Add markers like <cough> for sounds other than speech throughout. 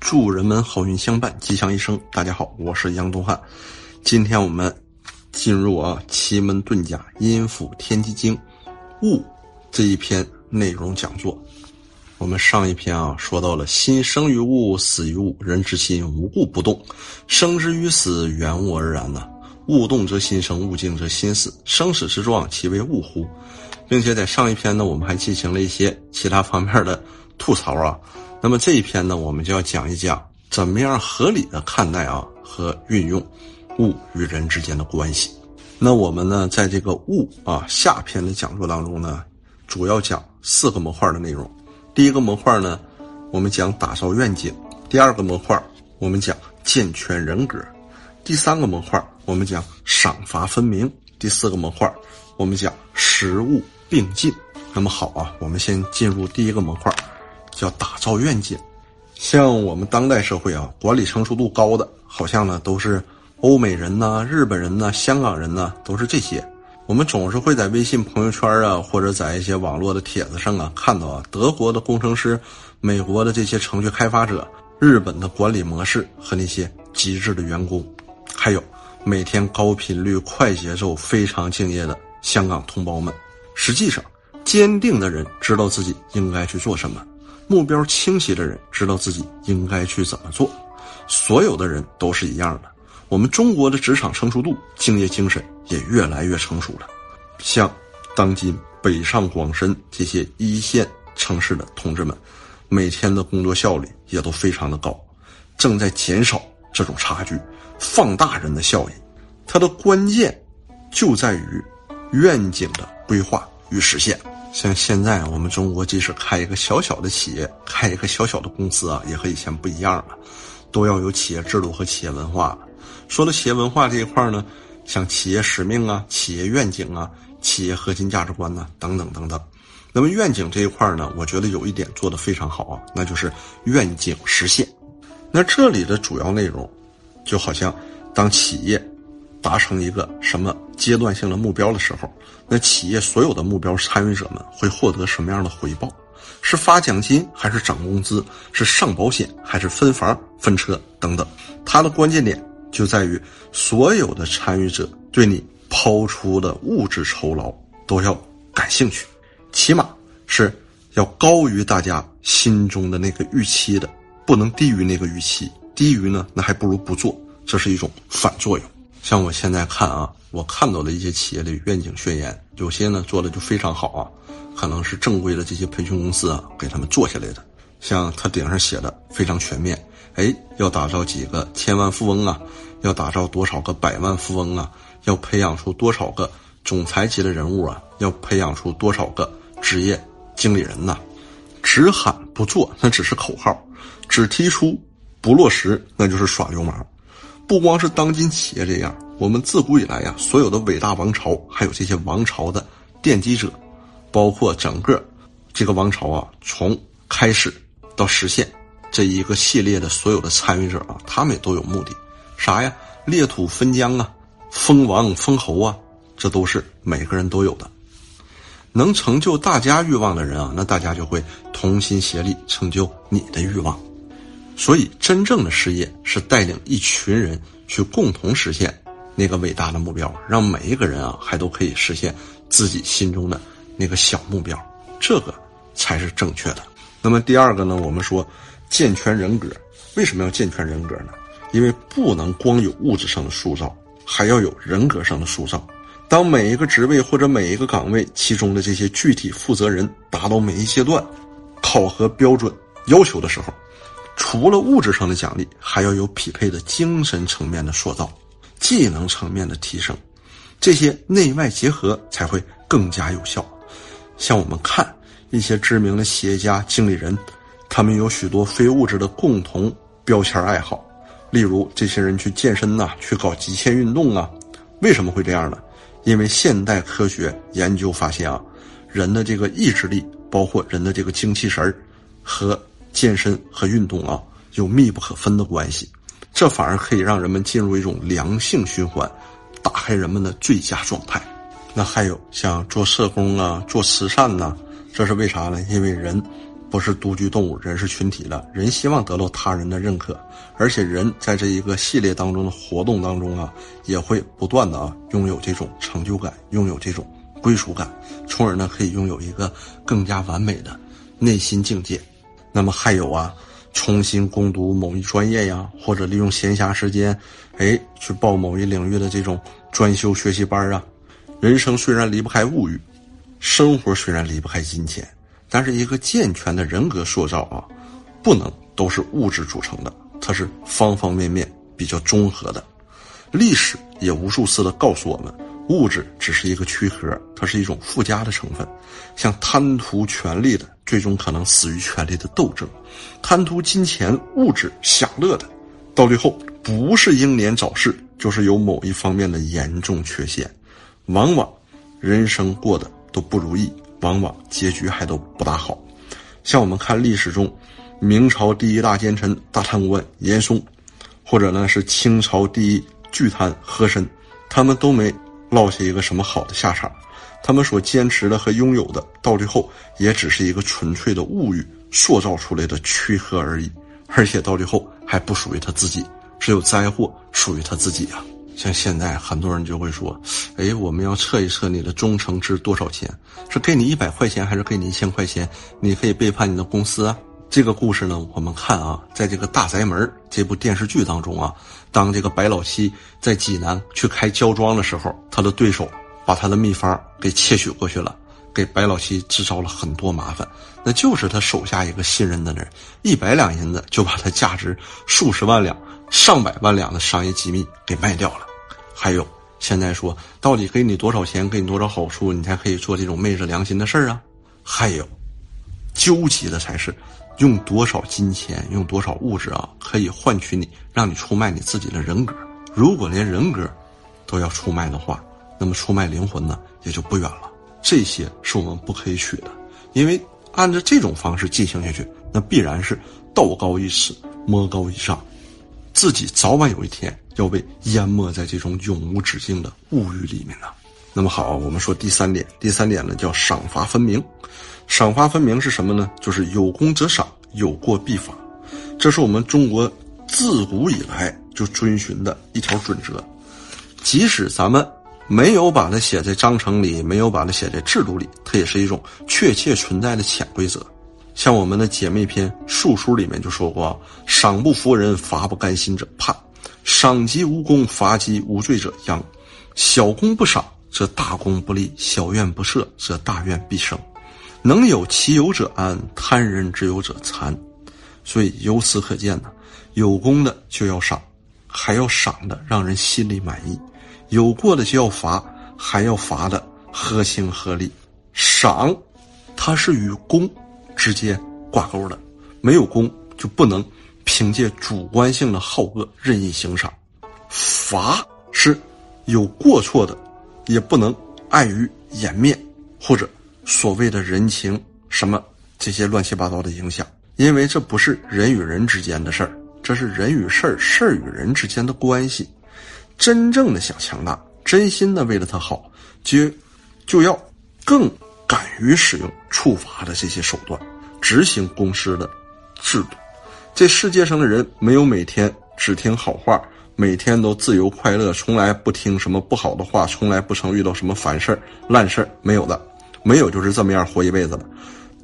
祝人们好运相伴，吉祥一生。大家好，我是杨东汉。今天我们进入啊奇门遁甲阴府天机经物这一篇内容讲座。我们上一篇啊说到了心生于物，死于物，人之心无故不动，生之于死，缘物而然呐。物动则心生，物静则心死，生死之状，其为物乎？并且在上一篇呢，我们还进行了一些其他方面的吐槽啊。那么这一篇呢，我们就要讲一讲怎么样合理的看待啊和运用物与人之间的关系。那我们呢，在这个物啊下篇的讲座当中呢，主要讲四个模块的内容。第一个模块呢，我们讲打造愿景；第二个模块，我们讲健全人格；第三个模块。我们讲赏罚分明，第四个模块，我们讲实物并进。那么好啊，我们先进入第一个模块，叫打造愿景。像我们当代社会啊，管理成熟度高的，好像呢都是欧美人呐、日本人呐、香港人呐，都是这些。我们总是会在微信朋友圈啊，或者在一些网络的帖子上啊，看到啊，德国的工程师、美国的这些程序开发者、日本的管理模式和那些极致的员工，还有。每天高频率、快节奏、非常敬业的香港同胞们，实际上，坚定的人知道自己应该去做什么，目标清晰的人知道自己应该去怎么做。所有的人都是一样的。我们中国的职场成熟度、敬业精神也越来越成熟了。像当今北上广深这些一线城市的同志们，每天的工作效率也都非常的高，正在减少这种差距。放大人的效益，它的关键就在于愿景的规划与实现。像现在我们中国，即使开一个小小的企业，开一个小小的公司啊，也和以前不一样了，都要有企业制度和企业文化。说到企业文化这一块呢，像企业使命啊、企业愿景啊、企业核心价值观呐等等等等。那么愿景这一块呢，我觉得有一点做得非常好啊，那就是愿景实现。那这里的主要内容。就好像，当企业达成一个什么阶段性的目标的时候，那企业所有的目标参与者们会获得什么样的回报？是发奖金还是涨工资？是上保险还是分房分车等等？它的关键点就在于所有的参与者对你抛出的物质酬劳都要感兴趣，起码是要高于大家心中的那个预期的，不能低于那个预期。低于呢，那还不如不做，这是一种反作用。像我现在看啊，我看到的一些企业的愿景宣言，有些呢做的就非常好啊，可能是正规的这些培训公司啊给他们做下来的。像他顶上写的非常全面，哎，要打造几个千万富翁啊，要打造多少个百万富翁啊，要培养出多少个总裁级的人物啊，要培养出多少个职业经理人呐，只喊不做，那只是口号，只提出。不落实，那就是耍流氓。不光是当今企业这样，我们自古以来呀，所有的伟大王朝，还有这些王朝的奠基者，包括整个这个王朝啊，从开始到实现这一个系列的所有的参与者啊，他们也都有目的，啥呀？裂土分疆啊，封王封侯啊，这都是每个人都有的。能成就大家欲望的人啊，那大家就会同心协力成就你的欲望。所以，真正的事业是带领一群人去共同实现那个伟大的目标，让每一个人啊，还都可以实现自己心中的那个小目标，这个才是正确的。那么第二个呢，我们说健全人格，为什么要健全人格呢？因为不能光有物质上的塑造，还要有人格上的塑造。当每一个职位或者每一个岗位其中的这些具体负责人达到每一阶段考核标准要求的时候。除了物质上的奖励，还要有匹配的精神层面的塑造，技能层面的提升，这些内外结合才会更加有效。像我们看一些知名的企业家、经理人，他们有许多非物质的共同标签爱好，例如这些人去健身呐，去搞极限运动啊。为什么会这样呢？因为现代科学研究发现啊，人的这个意志力，包括人的这个精气神儿和。健身和运动啊，有密不可分的关系，这反而可以让人们进入一种良性循环，打开人们的最佳状态。那还有像做社工啊、做慈善呐，这是为啥呢？因为人不是独居动物，人是群体的，人希望得到他人的认可，而且人在这一个系列当中的活动当中啊，也会不断的啊拥有这种成就感，拥有这种归属感，从而呢可以拥有一个更加完美的内心境界。那么还有啊，重新攻读某一专业呀，或者利用闲暇时间，哎，去报某一领域的这种专修学习班啊。人生虽然离不开物欲，生活虽然离不开金钱。但是一个健全的人格塑造啊，不能都是物质组成的，它是方方面面比较综合的。历史也无数次的告诉我们，物质只是一个躯壳，它是一种附加的成分。像贪图权力的，最终可能死于权力的斗争；贪图金钱、物质享乐的，到最后不是英年早逝，就是有某一方面的严重缺陷，往往人生过得都不如意。往往结局还都不大好，像我们看历史中，明朝第一大奸臣、大贪官严嵩，或者呢是清朝第一巨贪和珅，他们都没落下一个什么好的下场。他们所坚持的和拥有的，到最后也只是一个纯粹的物欲塑造出来的躯壳而已，而且到最后还不属于他自己，只有灾祸属于他自己啊。像现在很多人就会说：“哎，我们要测一测你的忠诚值多少钱？是给你一百块钱，还是给你一千块钱？你可以背叛你的公司啊！”这个故事呢，我们看啊，在这个《大宅门》这部电视剧当中啊，当这个白老七在济南去开胶庄的时候，他的对手把他的秘方给窃取过去了，给白老七制造了很多麻烦。那就是他手下一个信任的人，一百两银子就把他价值数十万两、上百万两的商业机密给卖掉了。还有，现在说到底给你多少钱，给你多少好处，你才可以做这种昧着良心的事儿啊？还有，纠结的才是用多少金钱，用多少物质啊，可以换取你，让你出卖你自己的人格。如果连人格都要出卖的话，那么出卖灵魂呢，也就不远了。这些是我们不可以取的，因为按照这种方式进行下去，那必然是道高一尺，魔高一丈。自己早晚有一天要被淹没在这种永无止境的物欲里面呢。那么好，我们说第三点，第三点呢叫赏罚分明。赏罚分明是什么呢？就是有功则赏，有过必罚。这是我们中国自古以来就遵循的一条准则。即使咱们没有把它写在章程里，没有把它写在制度里，它也是一种确切存在的潜规则。像我们的姐妹篇《述书》里面就说过：“赏不服人，罚不甘心者叛；赏及无功，罚及无罪者殃。小功不赏，则大功不立；小怨不赦，则大怨必生。能有其有者安，贪人之有者残。”所以由此可见呢，有功的就要赏，还要赏的让人心里满意；有过的就要罚，还要罚的合情合理。赏，它是与功。直接挂钩的，没有功就不能凭借主观性的好恶任意行赏；罚是有过错的，也不能碍于颜面或者所谓的人情什么这些乱七八糟的影响，因为这不是人与人之间的事儿，这是人与事儿、事儿与人之间的关系。真正的想强大，真心的为了他好，就就要更敢于使用处罚的这些手段。执行公司的制度，这世界上的人没有每天只听好话，每天都自由快乐，从来不听什么不好的话，从来不曾遇到什么烦事儿、烂事儿，没有的，没有就是这么样活一辈子的，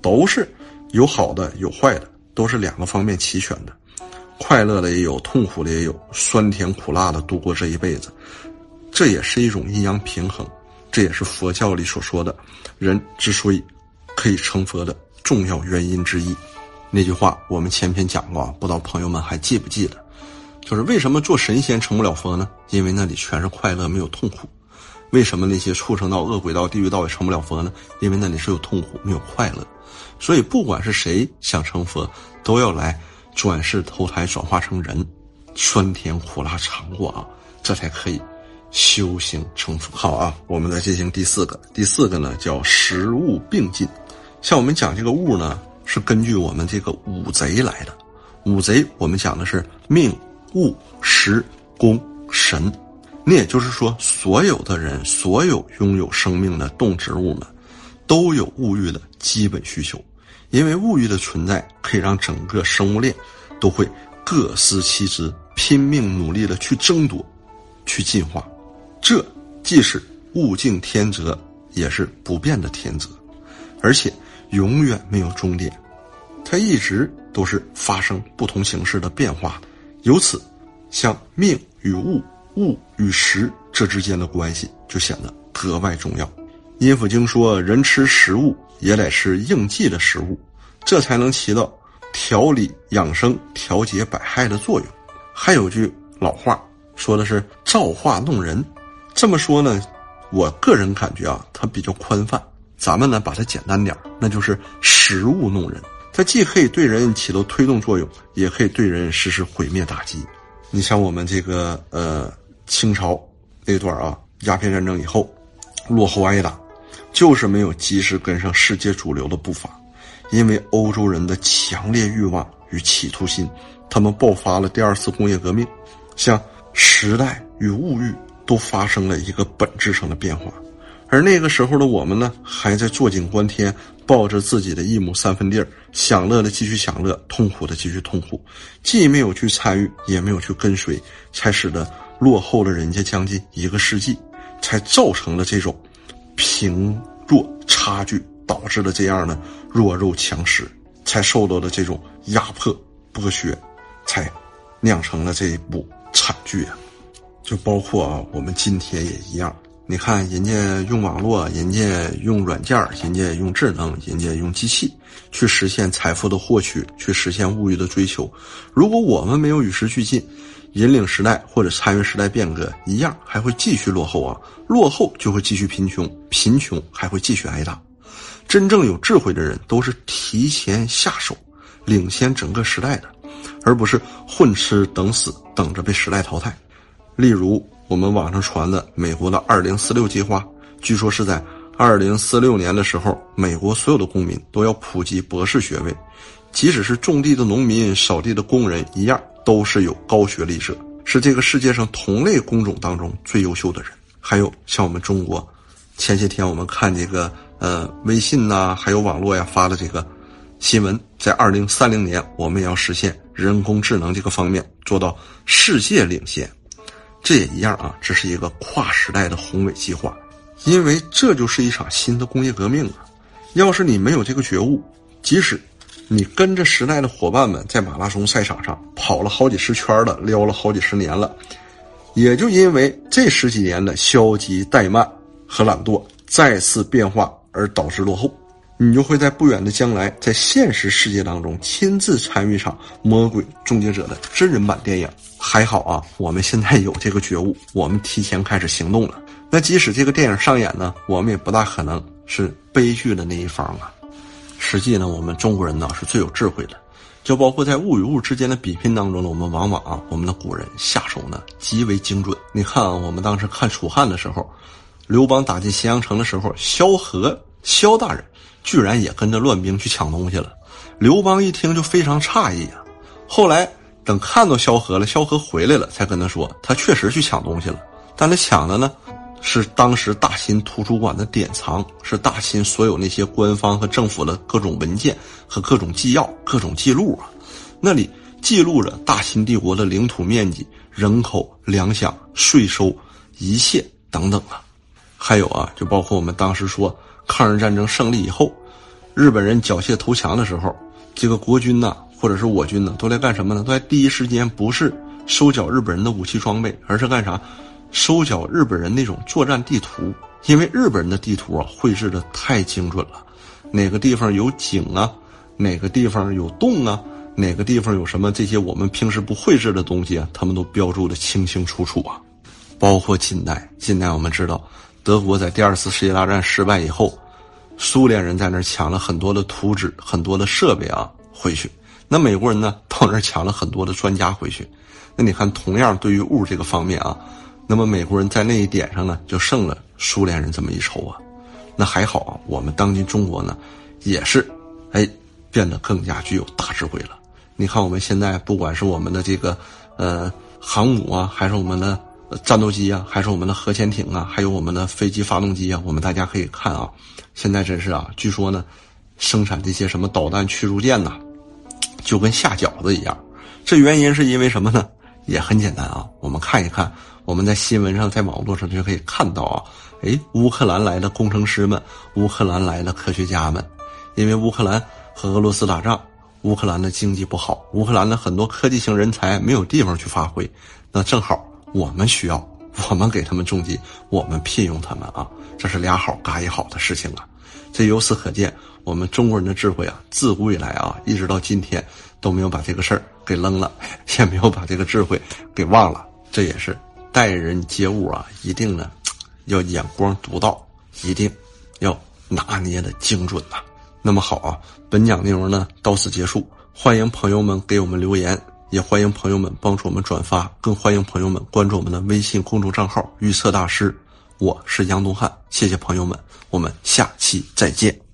都是有好的有坏的，都是两个方面齐全的，快乐的也有，痛苦的也有，酸甜苦辣的度过这一辈子，这也是一种阴阳平衡，这也是佛教里所说的，人之所以可以成佛的。重要原因之一，那句话我们前篇讲过，不知道朋友们还记不记得？就是为什么做神仙成不了佛呢？因为那里全是快乐，没有痛苦。为什么那些畜生道、恶鬼道、地狱道也成不了佛呢？因为那里是有痛苦，没有快乐。所以不管是谁想成佛，都要来转世投胎，转化成人，酸甜苦辣尝过啊，这才可以修行成佛。好啊，我们再进行第四个，第四个呢叫食物并进。像我们讲这个物呢，是根据我们这个五贼来的。五贼我们讲的是命、物、时、功、神。那也就是说，所有的人，所有拥有生命的动植物们，都有物欲的基本需求。因为物欲的存在可以让整个生物链都会各司其职，拼命努力的去争夺、去进化。这既是物竞天择，也是不变的天择，而且永远没有终点，它一直都是发生不同形式的变化。由此，像命与物、物与食这之间的关系就显得格外重要。阴府经说：“人吃食物也得吃应季的食物，这才能起到调理养生、调节百害的作用。”还有句老话说的是“造化弄人”，这么说呢，我个人感觉啊，它比较宽泛。咱们呢，把它简单点那就是“食物弄人”。它既可以对人起到推动作用，也可以对人实施毁灭打击。你像我们这个呃清朝那段啊，鸦片战争以后，落后挨打。就是没有及时跟上世界主流的步伐，因为欧洲人的强烈欲望与企图心，他们爆发了第二次工业革命，像时代与物欲都发生了一个本质上的变化，而那个时候的我们呢，还在坐井观天，抱着自己的一亩三分地儿，享乐的继续享乐，痛苦的继续痛苦，既没有去参与，也没有去跟随，才使得落后了人家将近一个世纪，才造成了这种。贫弱差距导致了这样的弱肉强食，才受到的这种压迫剥削，才酿成了这一部惨剧啊！就包括啊，我们今天也一样。你看，人家用网络，人家用软件，人家用智能，人家用机器去实现财富的获取，去实现物欲的追求。如果我们没有与时俱进，引领时代或者参与时代变革，一样还会继续落后啊！落后就会继续贫穷，贫穷还会继续挨打。真正有智慧的人都是提前下手，领先整个时代的，而不是混吃等死，等着被时代淘汰。例如，我们网上传的美国的“二零四六”计划，据说是在二零四六年的时候，美国所有的公民都要普及博士学位，即使是种地的农民、扫地的工人一样。都是有高学历者，是这个世界上同类工种当中最优秀的人。还有像我们中国，前些天我们看这个呃微信呐，还有网络呀发的这个新闻，在二零三零年我们也要实现人工智能这个方面做到世界领先。这也一样啊，这是一个跨时代的宏伟计划，因为这就是一场新的工业革命啊！要是你没有这个觉悟，即使。你跟着时代的伙伴们在马拉松赛场上跑了好几十圈了，撩了好几十年了，也就因为这十几年的消极怠慢和懒惰再次变化而导致落后，你就会在不远的将来在现实世界当中亲自参与一场《魔鬼终结者》的真人版电影。还好啊，我们现在有这个觉悟，我们提前开始行动了。那即使这个电影上演呢，我们也不大可能是悲剧的那一方啊。实际呢，我们中国人呢是最有智慧的，就包括在物与物之间的比拼当中呢，我们往往啊，我们的古人下手呢极为精准。你看啊，我们当时看楚汉的时候，刘邦打进咸阳城的时候，萧何萧大人居然也跟着乱兵去抢东西了。刘邦一听就非常诧异啊，后来等看到萧何了，萧何回来了，才跟他说，他确实去抢东西了，但他抢的呢。是当时大秦图书馆的典藏，是大秦所有那些官方和政府的各种文件和各种纪要、各种记录啊，那里记录着大秦帝国的领土面积、人口、粮饷、税收，一切等等啊。还有啊，就包括我们当时说抗日战争胜利以后，日本人缴械投降的时候，这个国军呐，或者是我军呢，都来干什么呢？都在第一时间不是收缴日本人的武器装备，而是干啥？收缴日本人那种作战地图，因为日本人的地图啊绘制的太精准了，哪个地方有井啊，哪个地方有洞啊，哪个地方有什么这些我们平时不绘制的东西啊，他们都标注的清清楚楚啊。包括近代，近代我们知道，德国在第二次世界大战失败以后，苏联人在那儿抢了很多的图纸、很多的设备啊回去，那美国人呢到那儿抢了很多的专家回去，那你看，同样对于物这个方面啊。那么美国人在那一点上呢，就胜了苏联人这么一筹啊。那还好啊，我们当今中国呢，也是，哎，变得更加具有大智慧了。你看我们现在不管是我们的这个呃航母啊，还是我们的战斗机啊，还是我们的核潜艇啊，还有我们的飞机发动机啊，我们大家可以看啊，现在真是啊，据说呢，生产这些什么导弹驱逐舰呐，就跟下饺子一样。这原因是因为什么呢？也很简单啊，我们看一看，我们在新闻上、在网络上就可以看到啊，哎，乌克兰来的工程师们，乌克兰来的科学家们，因为乌克兰和俄罗斯打仗，乌克兰的经济不好，乌克兰的很多科技型人才没有地方去发挥，那正好我们需要，我们给他们重金，我们聘用他们啊，这是俩好嘎一好的事情啊，这由此可见，我们中国人的智慧啊，自古以来啊，一直到今天都没有把这个事儿。给扔了，也没有把这个智慧给忘了。这也是待人接物啊，一定呢 <tsk> 要眼光独到，一定要拿捏的精准呐。那么好啊，本讲内容呢到此结束。欢迎朋友们给我们留言，也欢迎朋友们帮助我们转发，更欢迎朋友们关注我们的微信公众账号“预测大师”。我是杨东汉，谢谢朋友们，我们下期再见。